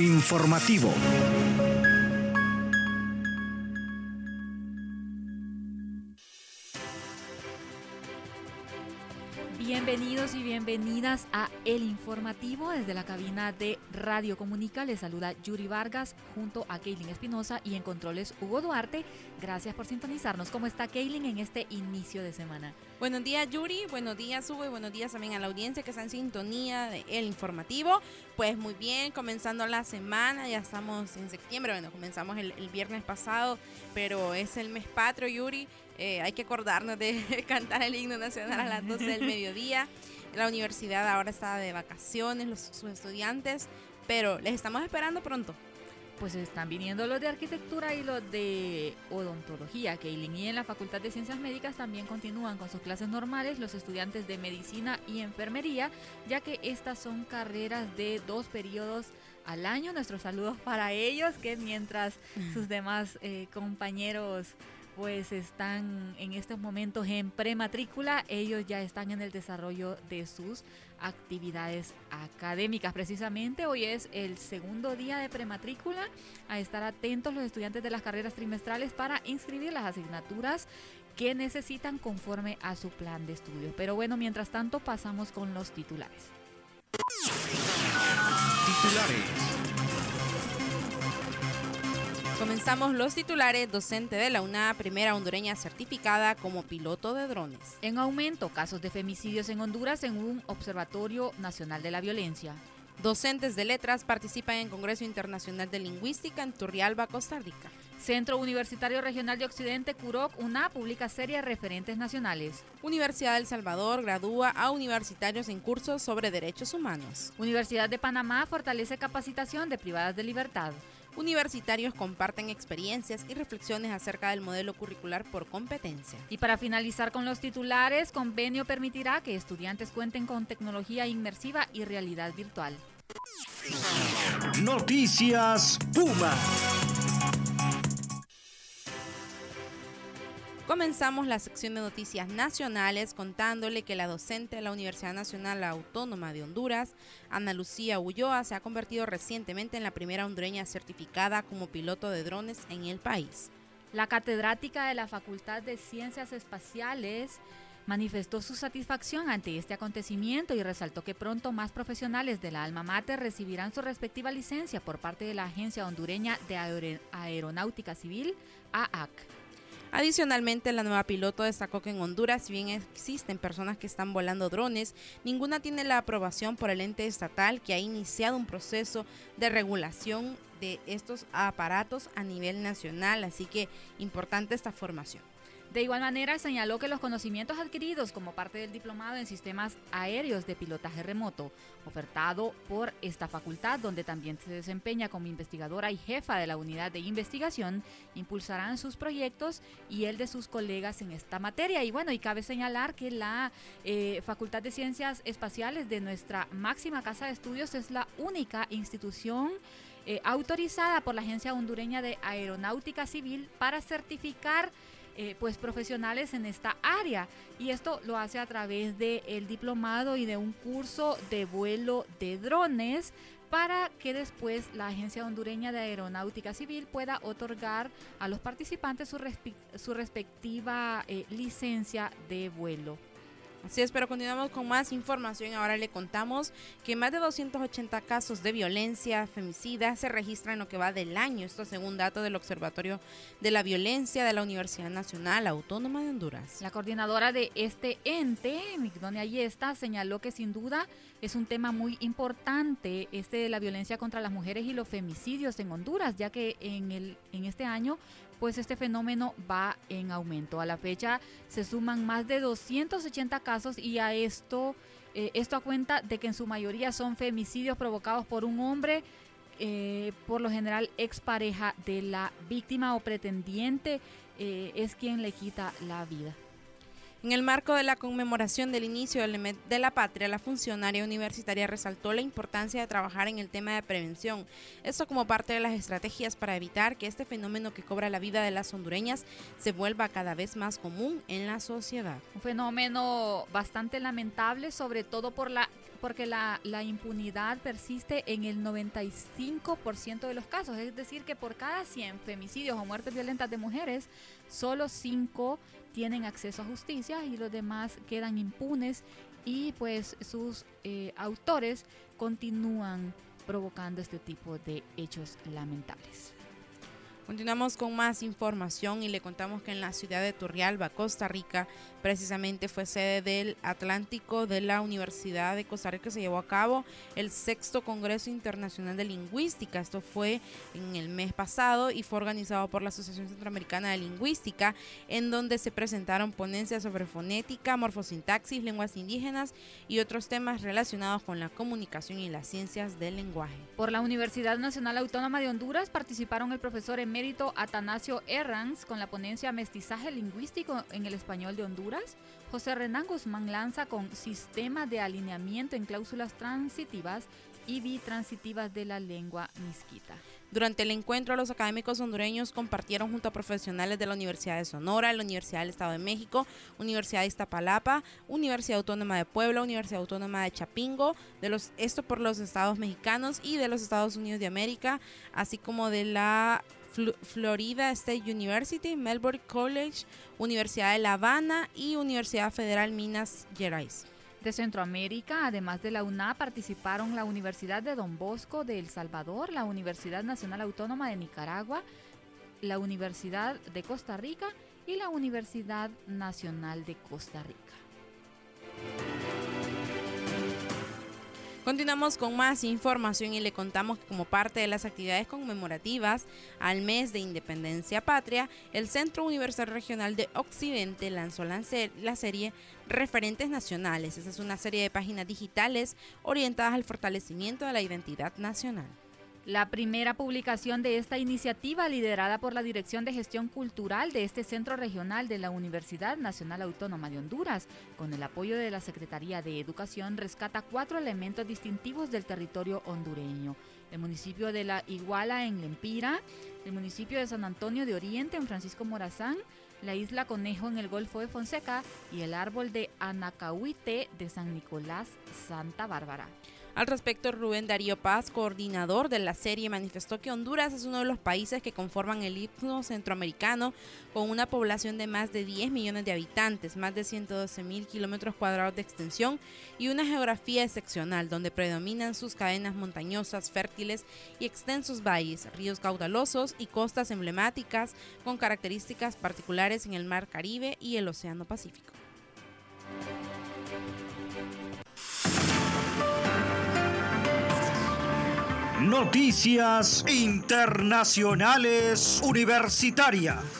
Informativo. Bienvenidas a El Informativo desde la cabina de Radio Comunica. Les saluda Yuri Vargas junto a Kaylin Espinosa y en controles Hugo Duarte. Gracias por sintonizarnos. ¿Cómo está Kaylin en este inicio de semana? Buenos días Yuri, buenos días Hugo y buenos días también a la audiencia que está en sintonía de El Informativo. Pues muy bien, comenzando la semana, ya estamos en septiembre, bueno, comenzamos el, el viernes pasado, pero es el mes patrio Yuri. Eh, hay que acordarnos de cantar el himno nacional a las 12 del mediodía. La universidad ahora está de vacaciones, los, sus estudiantes, pero les estamos esperando pronto. Pues están viniendo los de arquitectura y los de odontología, que y en la Facultad de Ciencias Médicas también continúan con sus clases normales los estudiantes de medicina y enfermería, ya que estas son carreras de dos periodos al año. Nuestros saludos para ellos, que mientras sus demás eh, compañeros pues están en estos momentos en prematrícula, ellos ya están en el desarrollo de sus actividades académicas. Precisamente hoy es el segundo día de prematrícula, a estar atentos los estudiantes de las carreras trimestrales para inscribir las asignaturas que necesitan conforme a su plan de estudio. Pero bueno, mientras tanto pasamos con los titulares. Titulares. Comenzamos los titulares docente de la UNA, primera hondureña certificada como piloto de drones. En aumento casos de femicidios en Honduras en un Observatorio Nacional de la Violencia. Docentes de letras participan en Congreso Internacional de Lingüística en Turrialba, Costa Rica. Centro Universitario Regional de Occidente, CUROC, UNA, publica serie Referentes Nacionales. Universidad del Salvador gradúa a universitarios en cursos sobre derechos humanos. Universidad de Panamá fortalece capacitación de privadas de libertad. Universitarios comparten experiencias y reflexiones acerca del modelo curricular por competencia. Y para finalizar con los titulares, convenio permitirá que estudiantes cuenten con tecnología inmersiva y realidad virtual. Noticias Puma. Comenzamos la sección de noticias nacionales contándole que la docente de la Universidad Nacional Autónoma de Honduras, Ana Lucía Ulloa, se ha convertido recientemente en la primera hondureña certificada como piloto de drones en el país. La catedrática de la Facultad de Ciencias Espaciales manifestó su satisfacción ante este acontecimiento y resaltó que pronto más profesionales de la alma mater recibirán su respectiva licencia por parte de la Agencia Hondureña de Aeronáutica Civil, AAC. Adicionalmente, la nueva piloto destacó que en Honduras, si bien existen personas que están volando drones, ninguna tiene la aprobación por el ente estatal que ha iniciado un proceso de regulación de estos aparatos a nivel nacional, así que importante esta formación. De igual manera, señaló que los conocimientos adquiridos como parte del diplomado en sistemas aéreos de pilotaje remoto, ofertado por esta facultad, donde también se desempeña como investigadora y jefa de la unidad de investigación, impulsarán sus proyectos y el de sus colegas en esta materia. Y bueno, y cabe señalar que la eh, Facultad de Ciencias Espaciales de nuestra máxima casa de estudios es la única institución eh, autorizada por la Agencia Hondureña de Aeronáutica Civil para certificar eh, pues profesionales en esta área y esto lo hace a través del el diplomado y de un curso de vuelo de drones para que después la Agencia Hondureña de Aeronáutica Civil pueda otorgar a los participantes su, su respectiva eh, licencia de vuelo. Así es, pero continuamos con más información. Ahora le contamos que más de 280 casos de violencia femicida se registran en lo que va del año. Esto según datos del Observatorio de la Violencia de la Universidad Nacional Autónoma de Honduras. La coordinadora de este ente, Migdonia Ayesta, señaló que sin duda es un tema muy importante este de la violencia contra las mujeres y los femicidios en Honduras, ya que en, el, en este año pues este fenómeno va en aumento. A la fecha se suman más de 280 casos y a esto, eh, esto a cuenta de que en su mayoría son femicidios provocados por un hombre, eh, por lo general expareja de la víctima o pretendiente, eh, es quien le quita la vida. En el marco de la conmemoración del inicio de la patria, la funcionaria universitaria resaltó la importancia de trabajar en el tema de prevención, esto como parte de las estrategias para evitar que este fenómeno que cobra la vida de las hondureñas se vuelva cada vez más común en la sociedad. Un fenómeno bastante lamentable, sobre todo por la porque la, la impunidad persiste en el 95% de los casos. Es decir, que por cada 100 femicidios o muertes violentas de mujeres, solo 5 tienen acceso a justicia y los demás quedan impunes y pues sus eh, autores continúan provocando este tipo de hechos lamentables. Continuamos con más información y le contamos que en la ciudad de Turrialba, Costa Rica, precisamente fue sede del Atlántico de la Universidad de Costa Rica. Se llevó a cabo el sexto Congreso Internacional de Lingüística. Esto fue en el mes pasado y fue organizado por la Asociación Centroamericana de Lingüística, en donde se presentaron ponencias sobre fonética, morfosintaxis, lenguas indígenas y otros temas relacionados con la comunicación y las ciencias del lenguaje. Por la Universidad Nacional Autónoma de Honduras participaron el profesor Emérito Atanasio Herranz con la ponencia Mestizaje Lingüístico en el Español de Honduras. José Renán Guzmán Lanza con Sistema de Alineamiento en Cláusulas Transitivas y Bitransitivas de la Lengua Misquita. Durante el encuentro, los académicos hondureños compartieron junto a profesionales de la Universidad de Sonora, la Universidad del Estado de México, Universidad de Iztapalapa, Universidad Autónoma de Puebla, Universidad Autónoma de Chapingo, de los, esto por los estados mexicanos y de los Estados Unidos de América, así como de la Florida State University, Melbourne College, Universidad de La Habana y Universidad Federal Minas Gerais. De Centroamérica, además de la UNA, participaron la Universidad de Don Bosco de El Salvador, la Universidad Nacional Autónoma de Nicaragua, la Universidad de Costa Rica y la Universidad Nacional de Costa Rica. Continuamos con más información y le contamos que como parte de las actividades conmemorativas al mes de Independencia Patria, el Centro Universal Regional de Occidente lanzó la, serie Referentes Nacionales. Esa es una serie de páginas digitales orientadas al fortalecimiento de la identidad nacional. La primera publicación de esta iniciativa, liderada por la Dirección de Gestión Cultural de este centro regional de la Universidad Nacional Autónoma de Honduras, con el apoyo de la Secretaría de Educación, rescata cuatro elementos distintivos del territorio hondureño. El municipio de La Iguala en Lempira, el municipio de San Antonio de Oriente en Francisco Morazán, la isla Conejo en el Golfo de Fonseca y el árbol de Anacahuite de San Nicolás, Santa Bárbara. Al respecto, Rubén Darío Paz, coordinador de la serie, manifestó que Honduras es uno de los países que conforman el istmo centroamericano con una población de más de 10 millones de habitantes, más de 112 mil kilómetros cuadrados de extensión y una geografía excepcional donde predominan sus cadenas montañosas, fértiles y extensos valles, ríos caudalosos y costas emblemáticas con características particulares en el Mar Caribe y el Océano Pacífico. Noticias Internacionales Universitarias.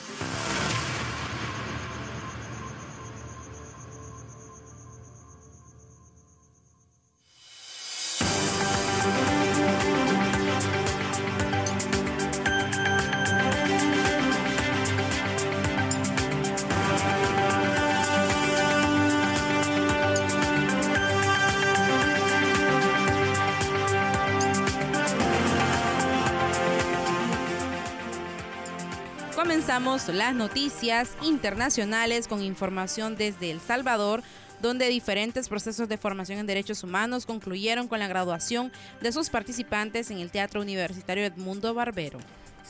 Comenzamos las noticias internacionales con información desde El Salvador, donde diferentes procesos de formación en derechos humanos concluyeron con la graduación de sus participantes en el Teatro Universitario Edmundo Barbero.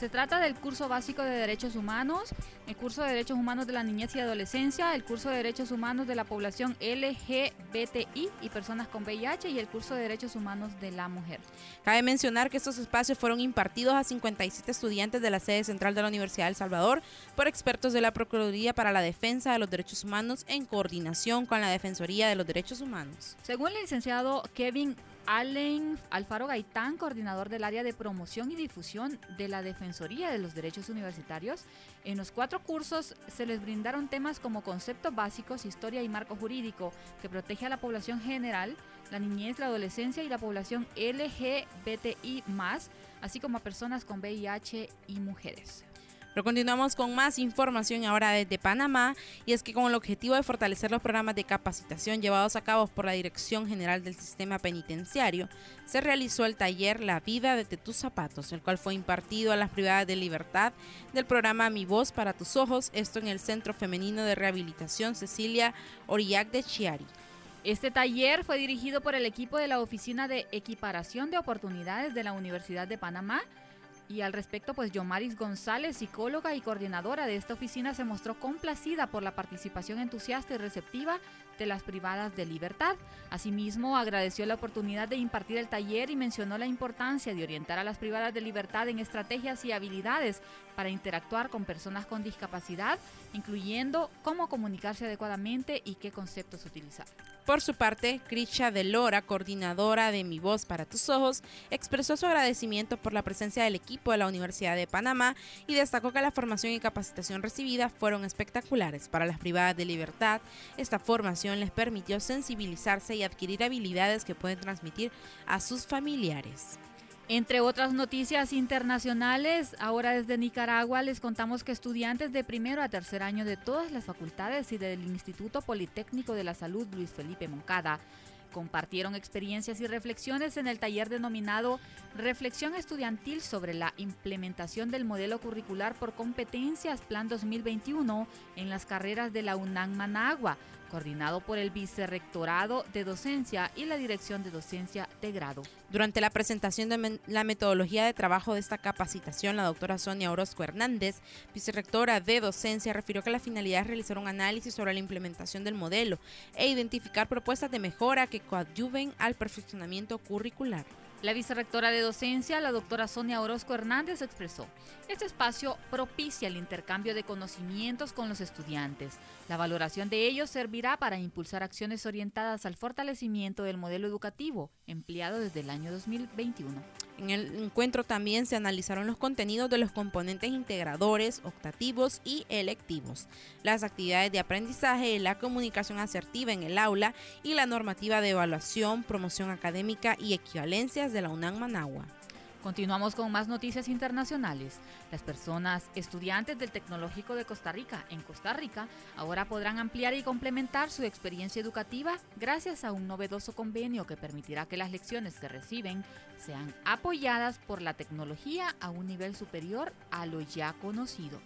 Se trata del curso básico de Derechos Humanos, el curso de Derechos Humanos de la Niñez y Adolescencia, el curso de Derechos Humanos de la población LGBTI y personas con VIH y el curso de Derechos Humanos de la Mujer. Cabe mencionar que estos espacios fueron impartidos a 57 estudiantes de la sede central de la Universidad de El Salvador por expertos de la Procuraduría para la Defensa de los Derechos Humanos en coordinación con la Defensoría de los Derechos Humanos. Según el licenciado Kevin Allen Alfaro Gaitán, coordinador del área de promoción y difusión de la Defensoría de los Derechos Universitarios. En los cuatro cursos se les brindaron temas como conceptos básicos, historia y marco jurídico que protege a la población general, la niñez, la adolescencia y la población LGBTI, así como a personas con VIH y mujeres. Pero continuamos con más información ahora desde Panamá y es que con el objetivo de fortalecer los programas de capacitación llevados a cabo por la Dirección General del Sistema Penitenciario, se realizó el taller La vida desde tus zapatos, el cual fue impartido a las privadas de libertad del programa Mi Voz para tus Ojos, esto en el Centro Femenino de Rehabilitación Cecilia Orillac de Chiari. Este taller fue dirigido por el equipo de la Oficina de Equiparación de Oportunidades de la Universidad de Panamá y al respecto, pues Yomaris González, psicóloga y coordinadora de esta oficina, se mostró complacida por la participación entusiasta y receptiva de las privadas de libertad. Asimismo, agradeció la oportunidad de impartir el taller y mencionó la importancia de orientar a las privadas de libertad en estrategias y habilidades para interactuar con personas con discapacidad, incluyendo cómo comunicarse adecuadamente y qué conceptos utilizar. Por su parte, Krisha de Lora, coordinadora de Mi Voz para tus Ojos, expresó su agradecimiento por la presencia del equipo de la Universidad de Panamá y destacó que la formación y capacitación recibida fueron espectaculares para las privadas de libertad. Esta formación les permitió sensibilizarse y adquirir habilidades que pueden transmitir a sus familiares. Entre otras noticias internacionales, ahora desde Nicaragua les contamos que estudiantes de primero a tercer año de todas las facultades y del Instituto Politécnico de la Salud Luis Felipe Moncada compartieron experiencias y reflexiones en el taller denominado Reflexión Estudiantil sobre la implementación del modelo curricular por competencias Plan 2021 en las carreras de la UNAM Managua, coordinado por el Vicerrectorado de Docencia y la Dirección de Docencia de Grado. Durante la presentación de la metodología de trabajo de esta capacitación, la doctora Sonia Orozco Hernández, vicerrectora de Docencia, refirió que la finalidad es realizar un análisis sobre la implementación del modelo e identificar propuestas de mejora que coadyuven al perfeccionamiento curricular. La vicerrectora de docencia, la doctora Sonia Orozco Hernández, expresó, este espacio propicia el intercambio de conocimientos con los estudiantes. La valoración de ellos servirá para impulsar acciones orientadas al fortalecimiento del modelo educativo empleado desde el año 2021. En el encuentro también se analizaron los contenidos de los componentes integradores, optativos y electivos, las actividades de aprendizaje, la comunicación asertiva en el aula y la normativa de evaluación, promoción académica y equivalencias de la UNAM Managua. Continuamos con más noticias internacionales. Las personas estudiantes del Tecnológico de Costa Rica en Costa Rica ahora podrán ampliar y complementar su experiencia educativa gracias a un novedoso convenio que permitirá que las lecciones que reciben sean apoyadas por la tecnología a un nivel superior a lo ya conocido.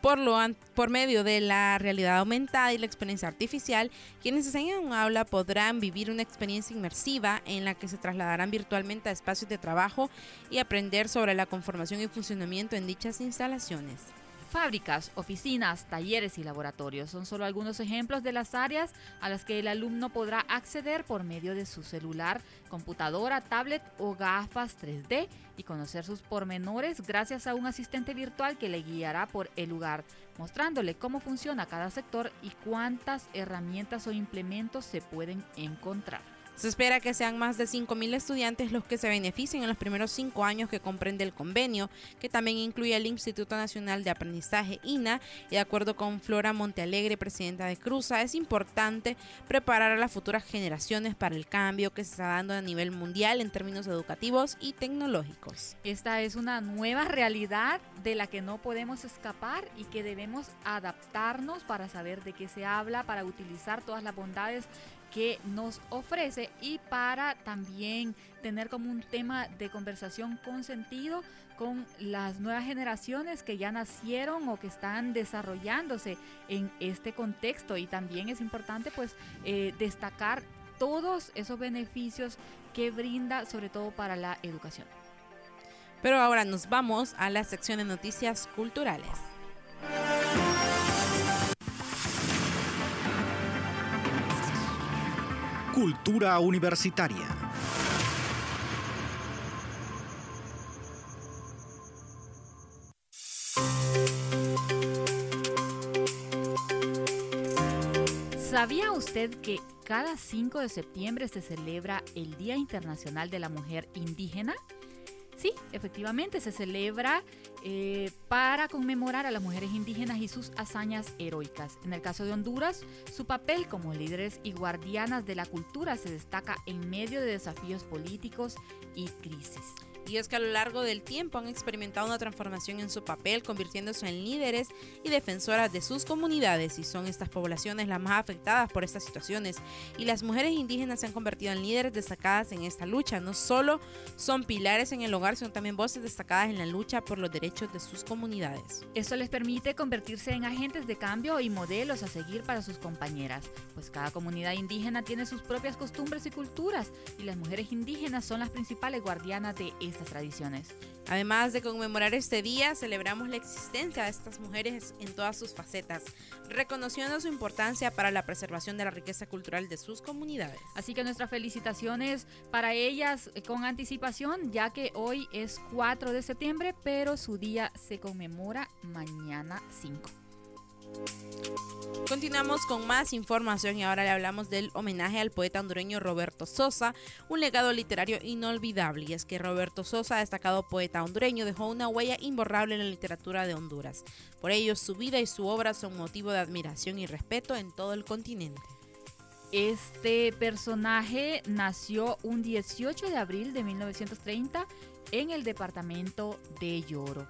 Por, lo por medio de la realidad aumentada y la experiencia artificial, quienes enseñan en un aula podrán vivir una experiencia inmersiva en la que se trasladarán virtualmente a espacios de trabajo y aprender sobre la conformación y funcionamiento en dichas instalaciones. Fábricas, oficinas, talleres y laboratorios son solo algunos ejemplos de las áreas a las que el alumno podrá acceder por medio de su celular, computadora, tablet o gafas 3D y conocer sus pormenores gracias a un asistente virtual que le guiará por el lugar, mostrándole cómo funciona cada sector y cuántas herramientas o implementos se pueden encontrar. Se espera que sean más de 5.000 estudiantes los que se beneficien en los primeros cinco años que comprende el convenio, que también incluye el Instituto Nacional de Aprendizaje INA. Y de acuerdo con Flora Montealegre, presidenta de Cruza, es importante preparar a las futuras generaciones para el cambio que se está dando a nivel mundial en términos educativos y tecnológicos. Esta es una nueva realidad de la que no podemos escapar y que debemos adaptarnos para saber de qué se habla, para utilizar todas las bondades que nos ofrece y para también tener como un tema de conversación con sentido con las nuevas generaciones que ya nacieron o que están desarrollándose en este contexto y también es importante pues eh, destacar todos esos beneficios que brinda sobre todo para la educación. Pero ahora nos vamos a la sección de noticias culturales. Cultura Universitaria. ¿Sabía usted que cada 5 de septiembre se celebra el Día Internacional de la Mujer Indígena? Sí, efectivamente se celebra eh, para conmemorar a las mujeres indígenas y sus hazañas heroicas. En el caso de Honduras, su papel como líderes y guardianas de la cultura se destaca en medio de desafíos políticos y crisis. Es que a lo largo del tiempo han experimentado una transformación en su papel, convirtiéndose en líderes y defensoras de sus comunidades. Y son estas poblaciones las más afectadas por estas situaciones. Y las mujeres indígenas se han convertido en líderes destacadas en esta lucha. No solo son pilares en el hogar, sino también voces destacadas en la lucha por los derechos de sus comunidades. Esto les permite convertirse en agentes de cambio y modelos a seguir para sus compañeras, pues cada comunidad indígena tiene sus propias costumbres y culturas, y las mujeres indígenas son las principales guardianas de estas tradiciones. Además de conmemorar este día, celebramos la existencia de estas mujeres en todas sus facetas, reconociendo su importancia para la preservación de la riqueza cultural de sus comunidades. Así que nuestras felicitaciones para ellas con anticipación, ya que hoy es 4 de septiembre, pero su día se conmemora mañana 5. Continuamos con más información y ahora le hablamos del homenaje al poeta hondureño Roberto Sosa, un legado literario inolvidable. Y es que Roberto Sosa, destacado poeta hondureño, dejó una huella imborrable en la literatura de Honduras. Por ello, su vida y su obra son motivo de admiración y respeto en todo el continente. Este personaje nació un 18 de abril de 1930 en el departamento de Lloro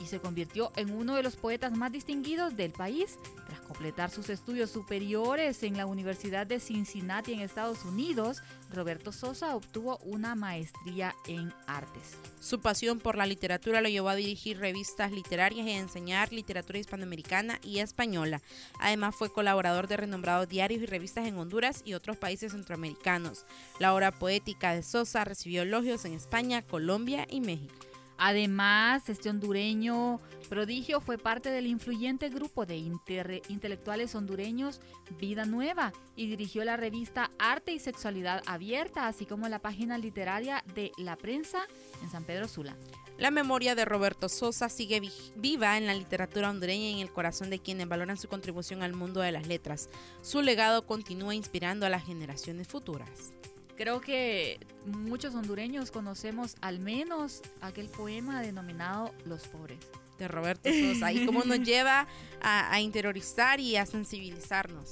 y se convirtió en uno de los poetas más distinguidos del país. Tras completar sus estudios superiores en la Universidad de Cincinnati en Estados Unidos, Roberto Sosa obtuvo una maestría en artes. Su pasión por la literatura lo llevó a dirigir revistas literarias y a enseñar literatura hispanoamericana y española. Además fue colaborador de renombrados diarios y revistas en Honduras y otros países centroamericanos. La obra poética de Sosa recibió elogios en España, Colombia y México. Además, este hondureño prodigio fue parte del influyente grupo de intelectuales hondureños Vida Nueva y dirigió la revista Arte y Sexualidad Abierta, así como la página literaria de La Prensa en San Pedro Sula. La memoria de Roberto Sosa sigue viva en la literatura hondureña y en el corazón de quienes valoran su contribución al mundo de las letras. Su legado continúa inspirando a las generaciones futuras. Creo que muchos hondureños conocemos al menos aquel poema denominado Los pobres. De Roberto Sosa. Y cómo nos lleva a, a interiorizar y a sensibilizarnos.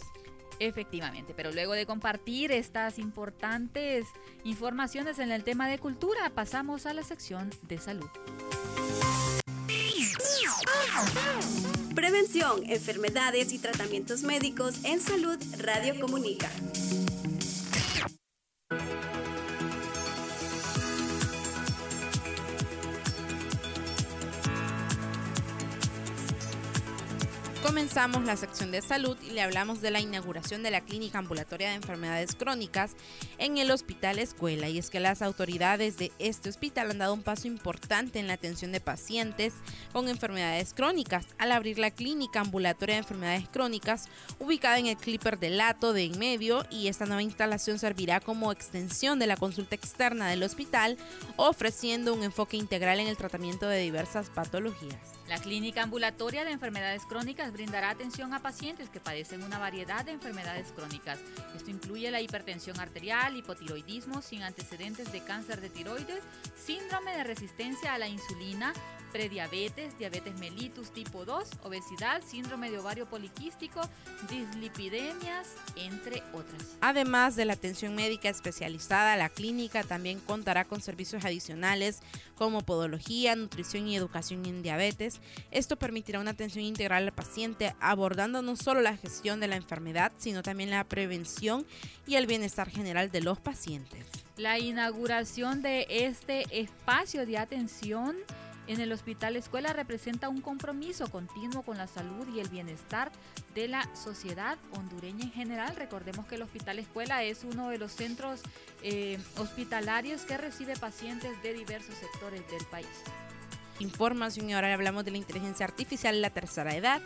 Efectivamente, pero luego de compartir estas importantes informaciones en el tema de cultura, pasamos a la sección de salud. Prevención, enfermedades y tratamientos médicos en salud Radio Comunica. Comenzamos la sección de salud y le hablamos de la inauguración de la clínica ambulatoria de enfermedades crónicas en el Hospital Escuela. Y es que las autoridades de este hospital han dado un paso importante en la atención de pacientes con enfermedades crónicas al abrir la clínica ambulatoria de enfermedades crónicas ubicada en el Clipper de Lato de en medio y esta nueva instalación servirá como extensión de la consulta externa del hospital ofreciendo un enfoque integral en el tratamiento de diversas patologías. La clínica ambulatoria de enfermedades crónicas brindará atención a pacientes que padecen una variedad de enfermedades crónicas. Esto incluye la hipertensión arterial, hipotiroidismo sin antecedentes de cáncer de tiroides, síndrome de resistencia a la insulina, prediabetes, diabetes mellitus tipo 2, obesidad, síndrome de ovario poliquístico, dislipidemias, entre otras. Además de la atención médica especializada, la clínica también contará con servicios adicionales como podología, nutrición y educación en diabetes. Esto permitirá una atención integral al paciente, abordando no solo la gestión de la enfermedad, sino también la prevención y el bienestar general de los pacientes. La inauguración de este espacio de atención en el Hospital Escuela representa un compromiso continuo con la salud y el bienestar de la sociedad hondureña en general. Recordemos que el Hospital Escuela es uno de los centros eh, hospitalarios que recibe pacientes de diversos sectores del país. Información y ahora hablamos de la inteligencia artificial la tercera edad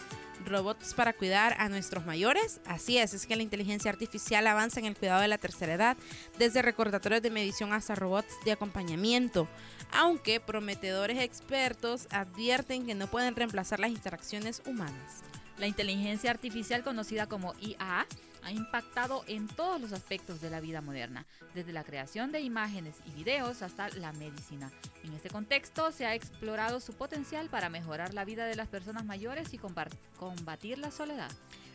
robots para cuidar a nuestros mayores. Así es, es que la inteligencia artificial avanza en el cuidado de la tercera edad, desde recordatorios de medición hasta robots de acompañamiento, aunque prometedores expertos advierten que no pueden reemplazar las interacciones humanas. La inteligencia artificial conocida como IA ha impactado en todos los aspectos de la vida moderna, desde la creación de imágenes y videos hasta la medicina. En este contexto se ha explorado su potencial para mejorar la vida de las personas mayores y combatir la soledad.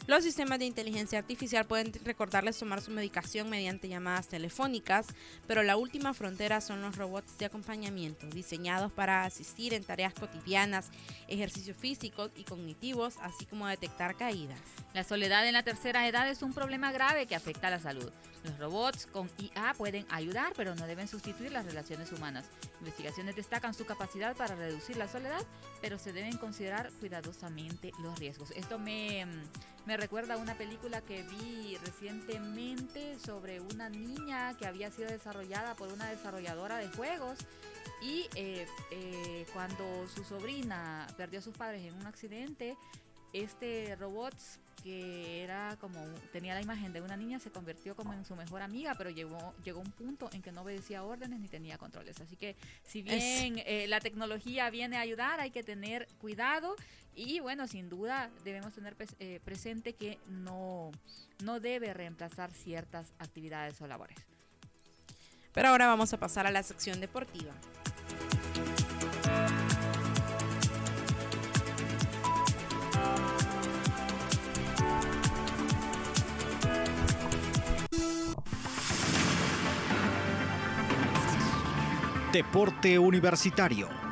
Los sistemas de inteligencia artificial pueden recordarles tomar su medicación mediante llamadas telefónicas, pero la última frontera son los robots de acompañamiento, diseñados para asistir en tareas cotidianas, ejercicios físicos y cognitivos, así como detectar caídas. La soledad en la tercera edad es un problema grave que afecta a la salud. Los robots con IA pueden ayudar, pero no deben sustituir las relaciones humanas. Investigaciones destacan su capacidad para reducir la soledad, pero se deben considerar cuidadosamente los riesgos. Esto me, me recuerda a una película que vi recientemente sobre una niña que había sido desarrollada por una desarrolladora de juegos y eh, eh, cuando su sobrina perdió a sus padres en un accidente, este robot que era como tenía la imagen de una niña se convirtió como en su mejor amiga pero llegó llegó un punto en que no obedecía órdenes ni tenía controles. Así que si bien eh, la tecnología viene a ayudar hay que tener cuidado. Y bueno sin duda debemos tener eh, presente que no no debe reemplazar ciertas actividades o labores. Pero ahora vamos a pasar a la sección deportiva Deporte Universitario.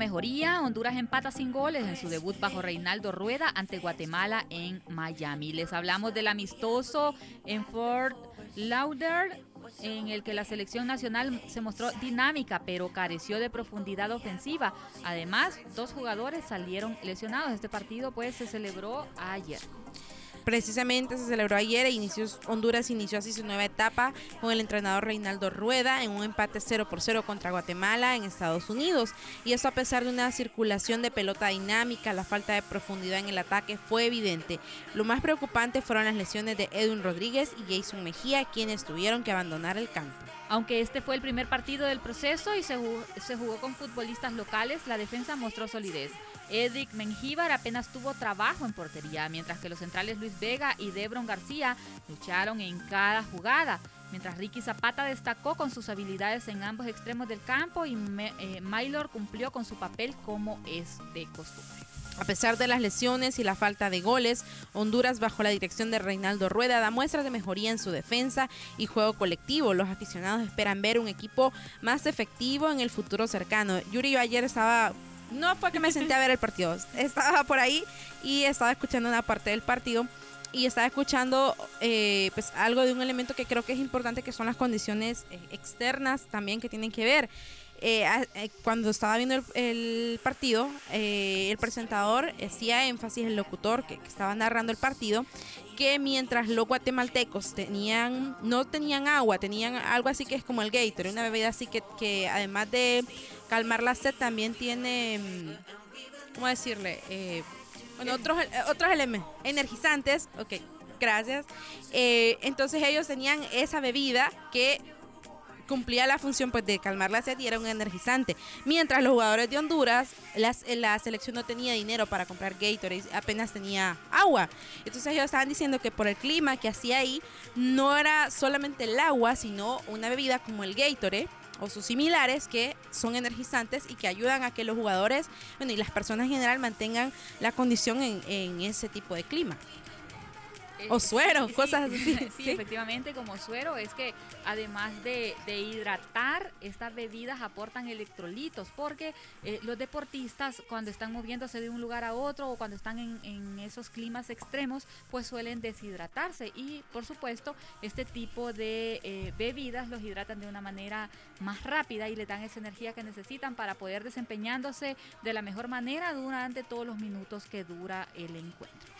Mejoría, Honduras empata sin goles en su debut bajo Reinaldo Rueda ante Guatemala en Miami. Les hablamos del amistoso en Fort Lauder en el que la selección nacional se mostró dinámica, pero careció de profundidad ofensiva. Además, dos jugadores salieron lesionados. Este partido pues se celebró ayer. Precisamente se celebró ayer e Honduras inició así su nueva etapa con el entrenador Reinaldo Rueda en un empate 0 por 0 contra Guatemala en Estados Unidos. Y eso a pesar de una circulación de pelota dinámica, la falta de profundidad en el ataque fue evidente. Lo más preocupante fueron las lesiones de Edwin Rodríguez y Jason Mejía, quienes tuvieron que abandonar el campo. Aunque este fue el primer partido del proceso y se se jugó con futbolistas locales, la defensa mostró solidez. Edric Mengíbar apenas tuvo trabajo en portería, mientras que los centrales Luis Vega y Debron García lucharon en cada jugada. Mientras Ricky Zapata destacó con sus habilidades en ambos extremos del campo y eh, Maylor cumplió con su papel como es de costumbre. A pesar de las lesiones y la falta de goles, Honduras bajo la dirección de Reinaldo Rueda da muestras de mejoría en su defensa y juego colectivo. Los aficionados esperan ver un equipo más efectivo en el futuro cercano. Yuri, yo ayer estaba no fue que me senté a ver el partido. Estaba por ahí y estaba escuchando una parte del partido y estaba escuchando eh, pues algo de un elemento que creo que es importante que son las condiciones eh, externas también que tienen que ver. Eh, cuando estaba viendo el, partido, el presentador hacía énfasis, el locutor que, estaba narrando el partido, que mientras los guatemaltecos tenían, no tenían agua, tenían algo así que es como el Gator, una bebida así que, que además de calmar la sed también tiene, mm, ¿cómo decirle? Eh, bueno, otros, eh, otros elementos, energizantes, ok, gracias. Eh, entonces ellos tenían esa bebida que cumplía la función pues de calmar la sed y era un energizante. Mientras los jugadores de Honduras, las, la selección no tenía dinero para comprar Gatorade, apenas tenía agua. Entonces ellos estaban diciendo que por el clima que hacía ahí, no era solamente el agua, sino una bebida como el Gatorade o sus similares que son energizantes y que ayudan a que los jugadores bueno, y las personas en general mantengan la condición en, en ese tipo de clima o suero, cosas así. Sí, efectivamente, como suero es que además de, hidratar, estas bebidas aportan electrolitos, porque eh, los deportistas cuando están moviéndose de un lugar a otro o cuando están en, esos climas extremos, pues suelen deshidratarse y por supuesto este tipo de eh, bebidas los hidratan de una manera más rápida y le dan esa energía que necesitan para poder desempeñándose de la mejor manera durante todos los minutos que dura el encuentro.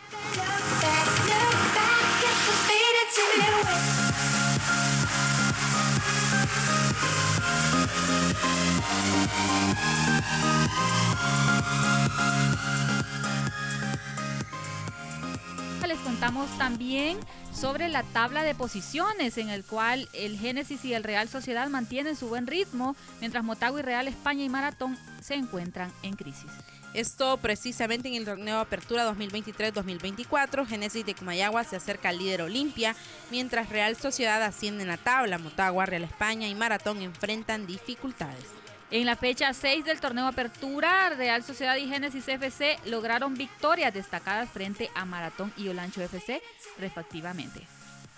Les contamos también sobre la tabla de posiciones en el cual el Génesis y el Real Sociedad mantienen su buen ritmo, mientras Motagua y Real España y Maratón se encuentran en crisis. Esto precisamente en el torneo Apertura 2023-2024. Génesis de Cumayagua se acerca al líder Olimpia, mientras Real Sociedad asciende en la tabla. Motagua, Real España y Maratón enfrentan dificultades. En la fecha 6 del torneo Apertura, Real Sociedad y Génesis FC lograron victorias destacadas frente a Maratón y Olancho FC, respectivamente.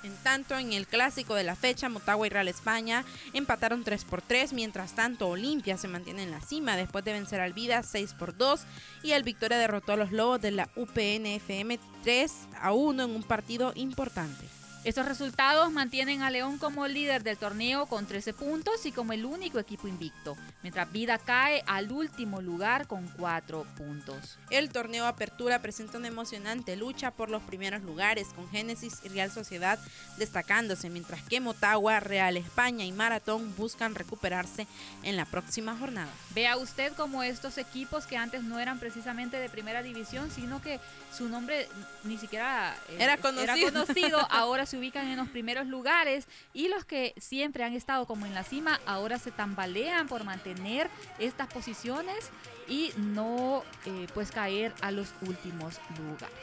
En tanto, en el clásico de la fecha, Motagua y Real España empataron 3 por 3, mientras tanto Olimpia se mantiene en la cima después de vencer al Vida 6 por 2 y el Victoria derrotó a los Lobos de la UPNFM 3 a 1 en un partido importante. Estos resultados mantienen a León como líder del torneo con 13 puntos y como el único equipo invicto, mientras Vida cae al último lugar con 4 puntos. El torneo Apertura presenta una emocionante lucha por los primeros lugares, con Génesis y Real Sociedad destacándose, mientras que Motagua, Real España y Maratón buscan recuperarse en la próxima jornada. Vea usted como estos equipos que antes no eran precisamente de primera división, sino que su nombre ni siquiera eh, era, conocido. era conocido, ahora se ubican en los primeros lugares y los que siempre han estado como en la cima ahora se tambalean por mantener estas posiciones y no eh, pues caer a los últimos lugares.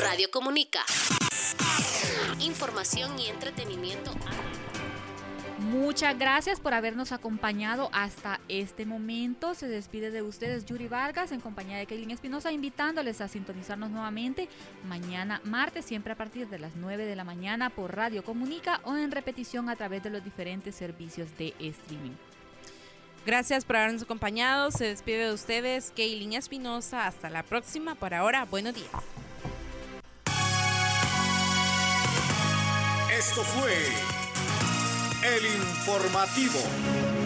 Radio Comunica. Información y entretenimiento. Muchas gracias por habernos acompañado hasta este momento. Se despide de ustedes Yuri Vargas en compañía de Kaylin Espinosa, invitándoles a sintonizarnos nuevamente mañana martes, siempre a partir de las 9 de la mañana por Radio Comunica o en repetición a través de los diferentes servicios de streaming. Gracias por habernos acompañado. Se despide de ustedes Kaylin Espinosa. Hasta la próxima. Por ahora, buenos días. Esto fue el informativo.